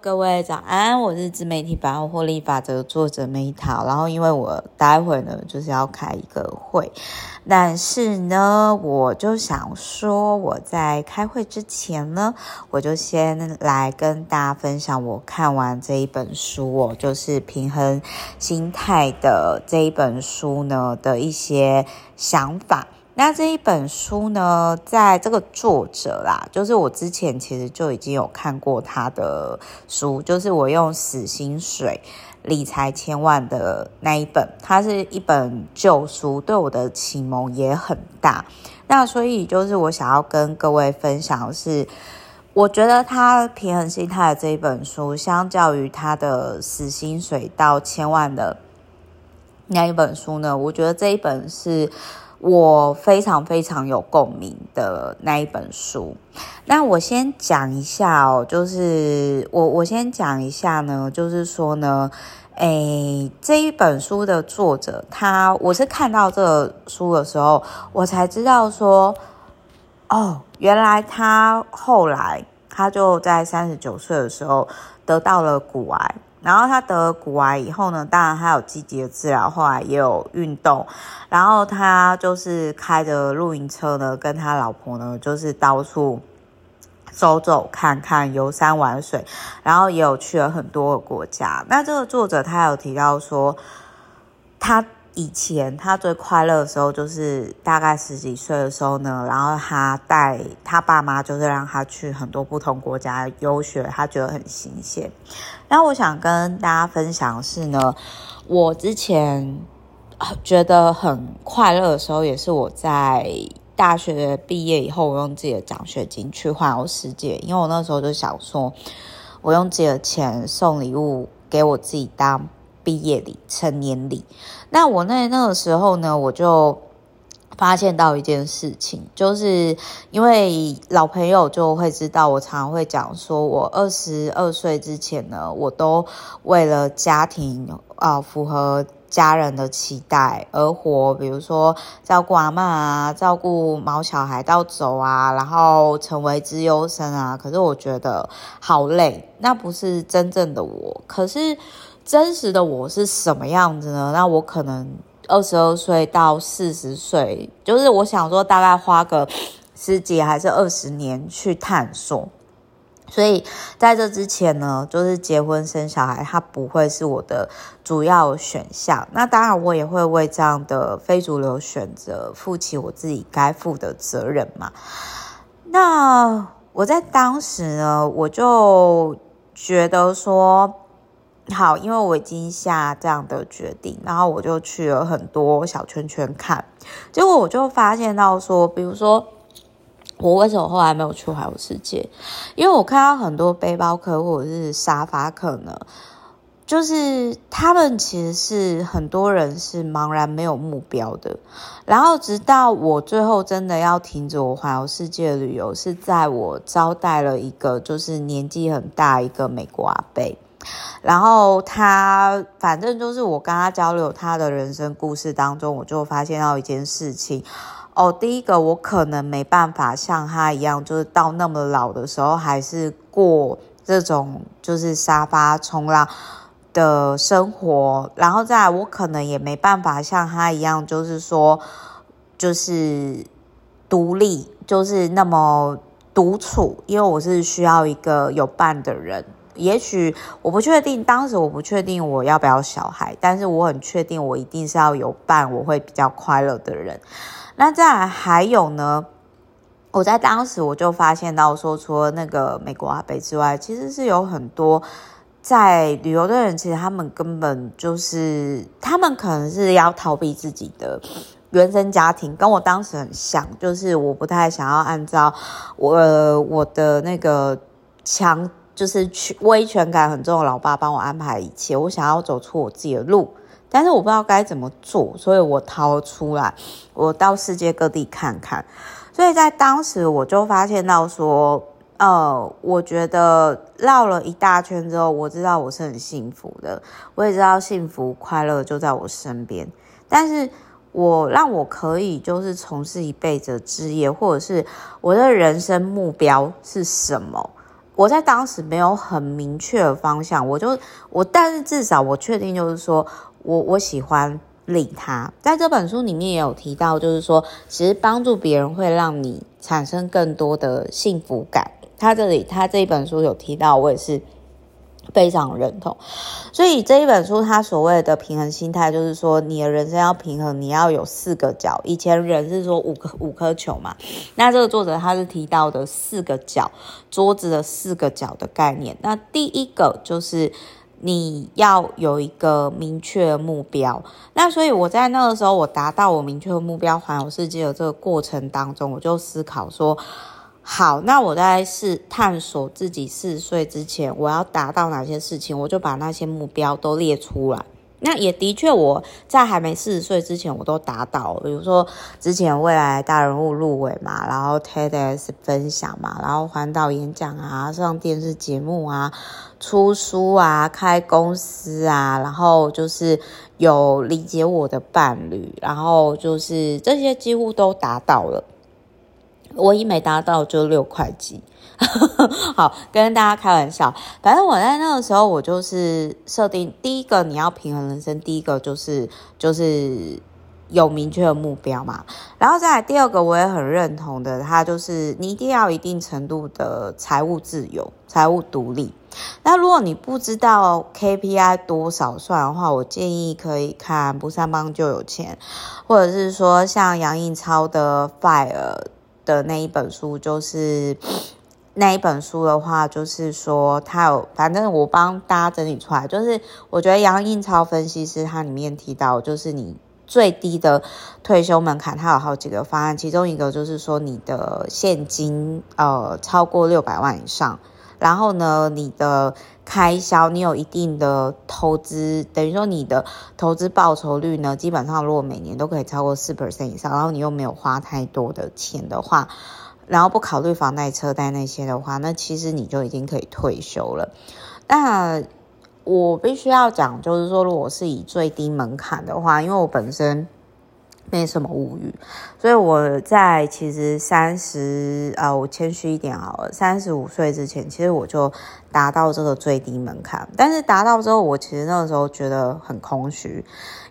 各位早安，我是自媒体百万获利法则作者梅桃。然后，因为我待会呢就是要开一个会，但是呢，我就想说，我在开会之前呢，我就先来跟大家分享我看完这一本书，我就是平衡心态的这一本书呢的一些想法。那这一本书呢，在这个作者啦，就是我之前其实就已经有看过他的书，就是我用死薪水理财千万的那一本，它是一本旧书，对我的启蒙也很大。那所以就是我想要跟各位分享的是，我觉得他平衡心态的这一本书，相较于他的死薪水到千万的那一本书呢，我觉得这一本是。我非常非常有共鸣的那一本书，那我先讲一下哦，就是我我先讲一下呢，就是说呢，诶，这一本书的作者他，我是看到这个书的时候，我才知道说，哦，原来他后来他就在三十九岁的时候得到了骨癌。然后他得了骨癌以后呢，当然他有积极的治疗，后来也有运动，然后他就是开着露营车呢，跟他老婆呢，就是到处走走看看，游山玩水，然后也有去了很多个国家。那这个作者他有提到说，他。以前他最快乐的时候，就是大概十几岁的时候呢，然后他带他爸妈，就是让他去很多不同国家游学，他觉得很新鲜。然后我想跟大家分享的是呢，我之前觉得很快乐的时候，也是我在大学毕业以后，我用自己的奖学金去环游世界，因为我那时候就想说，我用自己的钱送礼物给我自己当。毕业礼、成年礼，那我那那个时候呢，我就发现到一件事情，就是因为老朋友就会知道，我常常会讲说，我二十二岁之前呢，我都为了家庭啊、符合家人的期待而活，比如说照顾阿嬷啊，照顾毛小孩到走啊，然后成为资优生啊。可是我觉得好累，那不是真正的我。可是。真实的我是什么样子呢？那我可能二十二岁到四十岁，就是我想说大概花个十几还是二十年去探索。所以在这之前呢，就是结婚生小孩，它不会是我的主要选项。那当然，我也会为这样的非主流选择负起我自己该负的责任嘛。那我在当时呢，我就觉得说。好，因为我已经下这样的决定，然后我就去了很多小圈圈看，结果我就发现到说，比如说我为什么后来没有去环游世界？因为我看到很多背包客或者是沙发客呢，就是他们其实是很多人是茫然没有目标的，然后直到我最后真的要停止我环游世界旅游，是在我招待了一个就是年纪很大一个美国阿伯。然后他反正就是我跟他交流他的人生故事当中，我就发现到一件事情哦。第一个，我可能没办法像他一样，就是到那么老的时候还是过这种就是沙发冲浪的生活。然后再来，我可能也没办法像他一样，就是说就是独立，就是那么独处，因为我是需要一个有伴的人。也许我不确定，当时我不确定我要不要小孩，但是我很确定我一定是要有伴，我会比较快乐的人。那再来还有呢，我在当时我就发现到说，除了那个美国阿北之外，其实是有很多在旅游的人，其实他们根本就是他们可能是要逃避自己的原生家庭，跟我当时很像，就是我不太想要按照我我的那个强。就是威权感很重的老爸帮我安排一切，我想要走出我自己的路，但是我不知道该怎么做，所以我逃出来，我到世界各地看看。所以在当时我就发现到说，呃，我觉得绕了一大圈之后，我知道我是很幸福的，我也知道幸福快乐就在我身边，但是我让我可以就是从事一辈子的职业，或者是我的人生目标是什么？我在当时没有很明确的方向，我就我，但是至少我确定就是说我我喜欢利他。在这本书里面也有提到，就是说其实帮助别人会让你产生更多的幸福感。他这里他这一本书有提到，我也是。非常认同，所以这一本书它所谓的平衡心态，就是说你的人生要平衡，你要有四个角。以前人是说五颗五颗球嘛，那这个作者他是提到的四个角，桌子的四个角的概念。那第一个就是你要有一个明确的目标。那所以我在那个时候，我达到我明确的目标环游世界的这个过程当中，我就思考说。好，那我在试探索自己四十岁之前我要达到哪些事情，我就把那些目标都列出来。那也的确，我在还没四十岁之前，我都达到了。比如说，之前未来大人物入围嘛，然后 TEDx 分享嘛，然后环岛演讲啊，上电视节目啊，出书啊，开公司啊，然后就是有理解我的伴侣，然后就是这些几乎都达到了。我一没达到就六块肌，好，跟大家开玩笑。反正我在那个时候，我就是设定第一个你要平衡人生，第一个就是就是有明确的目标嘛。然后再来第二个，我也很认同的，它就是你一定要一定程度的财务自由、财务独立。那如果你不知道 KPI 多少算的话，我建议可以看《不上班就有钱》，或者是说像杨应超的 Fire。的那一本书就是那一本书的话，就是说他有，反正我帮大家整理出来，就是我觉得杨印超分析师他里面提到，就是你最低的退休门槛，它有好几个方案，其中一个就是说你的现金呃超过六百万以上，然后呢你的开销你有一定的投资，等于说你的投资报酬率呢，基本上如果每年都可以超过四 percent 以上，然后你又没有花太多的钱的话，然后不考虑房贷、车贷那些的话，那其实你就已经可以退休了。那我必须要讲，就是说，如果是以最低门槛的话，因为我本身。没什么物欲，所以我在其实三十啊，我谦虚一点好了，三十五岁之前，其实我就达到这个最低门槛。但是达到之后，我其实那个时候觉得很空虚，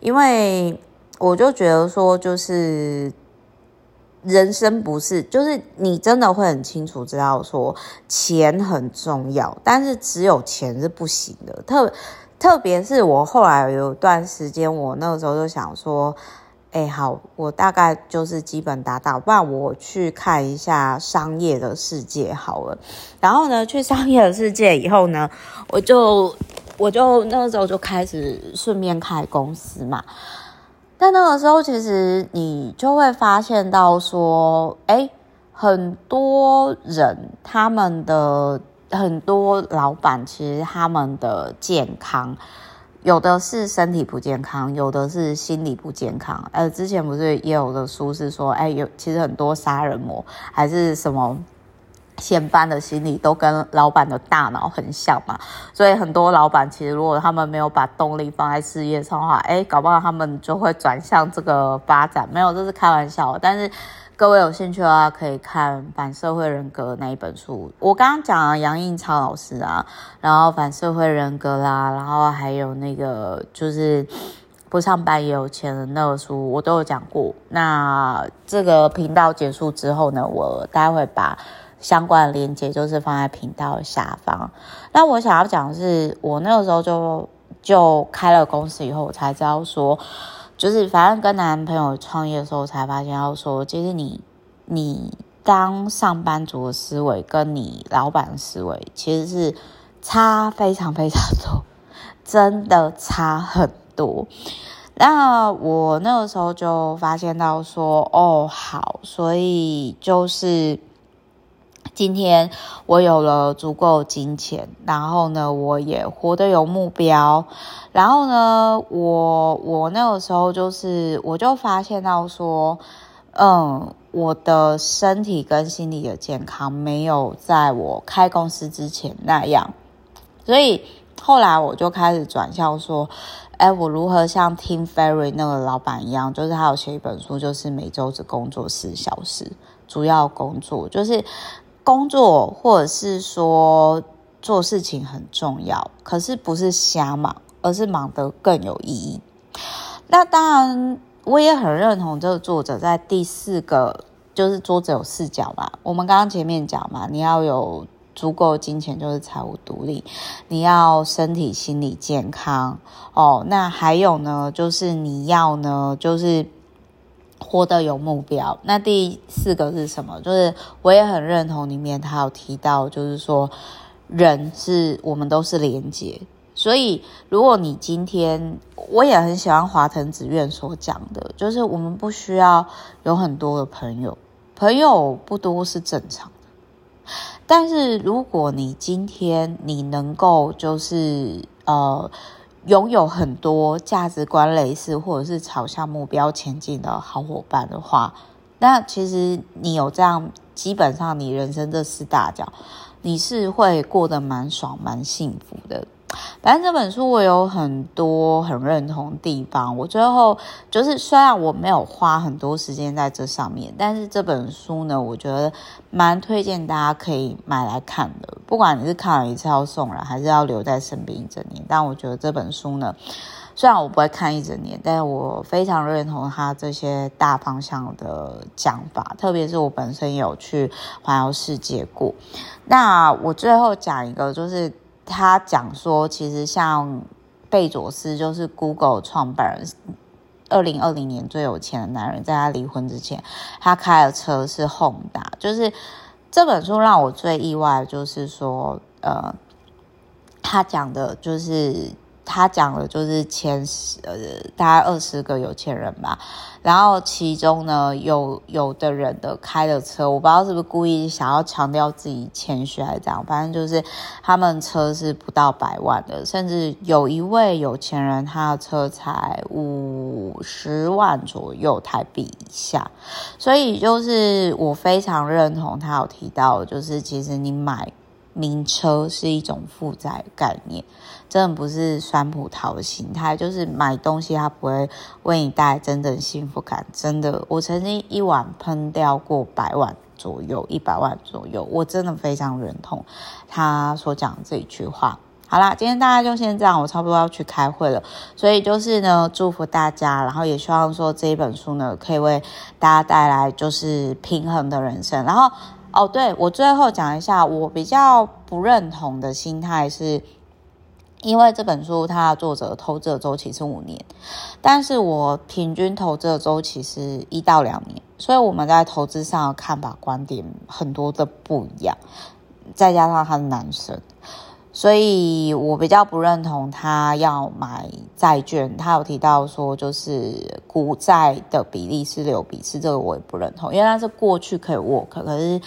因为我就觉得说，就是人生不是，就是你真的会很清楚知道说钱很重要，但是只有钱是不行的。特特别是我后来有一段时间，我那个时候就想说。哎，好，我大概就是基本达到，不然我去看一下商业的世界好了。然后呢，去商业的世界以后呢，我就我就那个时候就开始顺便开公司嘛。但那个时候，其实你就会发现到说，哎，很多人他们的很多老板，其实他们的健康。有的是身体不健康，有的是心理不健康。呃，之前不是也有的书是说，哎，有其实很多杀人魔还是什么闲班的心理都跟老板的大脑很像嘛。所以很多老板其实如果他们没有把动力放在事业上的话，哎，搞不好他们就会转向这个发展。没有，这是开玩笑。但是。各位有兴趣的话，可以看《反社会人格》那一本书。我刚刚讲了杨应超老师啊，然后《反社会人格》啦，然后还有那个就是不上班也有钱的那个书，我都有讲过。那这个频道结束之后呢，我待会把相关的链接就是放在频道下方。那我想要讲的是，我那个时候就就开了公司以后，我才知道说。就是反正跟男朋友创业的时候，才发现要说，其实你你当上班族的思维跟你老板的思维其实是差非常非常多，真的差很多。那我那个时候就发现到说，哦，好，所以就是。今天我有了足够金钱，然后呢，我也活得有目标，然后呢，我我那个时候就是，我就发现到说，嗯，我的身体跟心理的健康没有在我开公司之前那样，所以后来我就开始转向说，哎，我如何像 Tim Ferry 那个老板一样，就是他有写一本书，就是每周只工作四小时，主要工作就是。工作或者是说做事情很重要，可是不是瞎忙，而是忙得更有意义。那当然，我也很认同这个作者在第四个，就是作者有视角嘛。我们刚刚前面讲嘛，你要有足够金钱，就是财务独立，你要身体心理健康哦。那还有呢，就是你要呢，就是活得有目标。那第四个是什么？就是我也很认同里面他有提到，就是说人是我们都是连接。所以，如果你今天，我也很喜欢华腾子苑所讲的，就是我们不需要有很多的朋友，朋友不多是正常的。但是，如果你今天你能够就是呃拥有很多价值观类似或者是朝向目标前进的好伙伴的话，那其实你有这样，基本上你人生这四大角，你是会过得蛮爽、蛮幸福的。反正这本书我有很多很认同地方，我最后就是虽然我没有花很多时间在这上面，但是这本书呢，我觉得蛮推荐大家可以买来看的。不管你是看了一次要送人，还是要留在身边一整年，但我觉得这本书呢，虽然我不会看一整年，但是我非常认同他这些大方向的讲法，特别是我本身有去环游世界过。那我最后讲一个就是。他讲说，其实像贝佐斯，就是 Google 创办人，二零二零年最有钱的男人，在他离婚之前，他开的车是宏达。就是这本书让我最意外，就是说，呃，他讲的就是。他讲的就是前十呃，大概二十个有钱人吧，然后其中呢，有有的人的开的车，我不知道是不是故意想要强调自己谦虚还是怎样，反正就是他们车是不到百万的，甚至有一位有钱人，他的车才五十万左右台币以下，所以就是我非常认同他有提到，就是其实你买。名车是一种负债概念，真的不是酸葡萄心态，就是买东西它不会为你带来真正幸福感。真的，我曾经一晚喷掉过百万左右，一百万左右，我真的非常认同他所讲这一句话。好啦，今天大家就先这样，我差不多要去开会了，所以就是呢，祝福大家，然后也希望说这一本书呢，可以为大家带来就是平衡的人生，然后。哦，对，我最后讲一下，我比较不认同的心态是，因为这本书它的作者投资的周期是五年，但是我平均投资的周期是一到两年，所以我们在投资上的看法观点很多的不一样，再加上他是男生。所以我比较不认同他要买债券，他有提到说就是股债的比例是六比四，这个我也不认同，因为那是过去可以 work，可是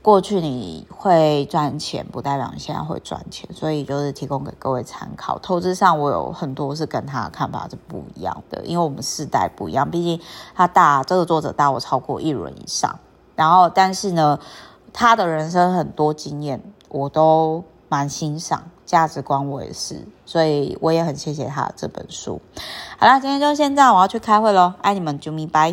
过去你会赚钱，不代表你现在会赚钱，所以就是提供给各位参考。投资上我有很多是跟他的看法是不一样的，因为我们世代不一样，毕竟他大这个作者大我超过一轮以上，然后但是呢，他的人生很多经验我都。蛮欣赏价值观，我也是，所以我也很谢谢他这本书。好啦，今天就先这样，我要去开会喽，爱你们，啾咪拜。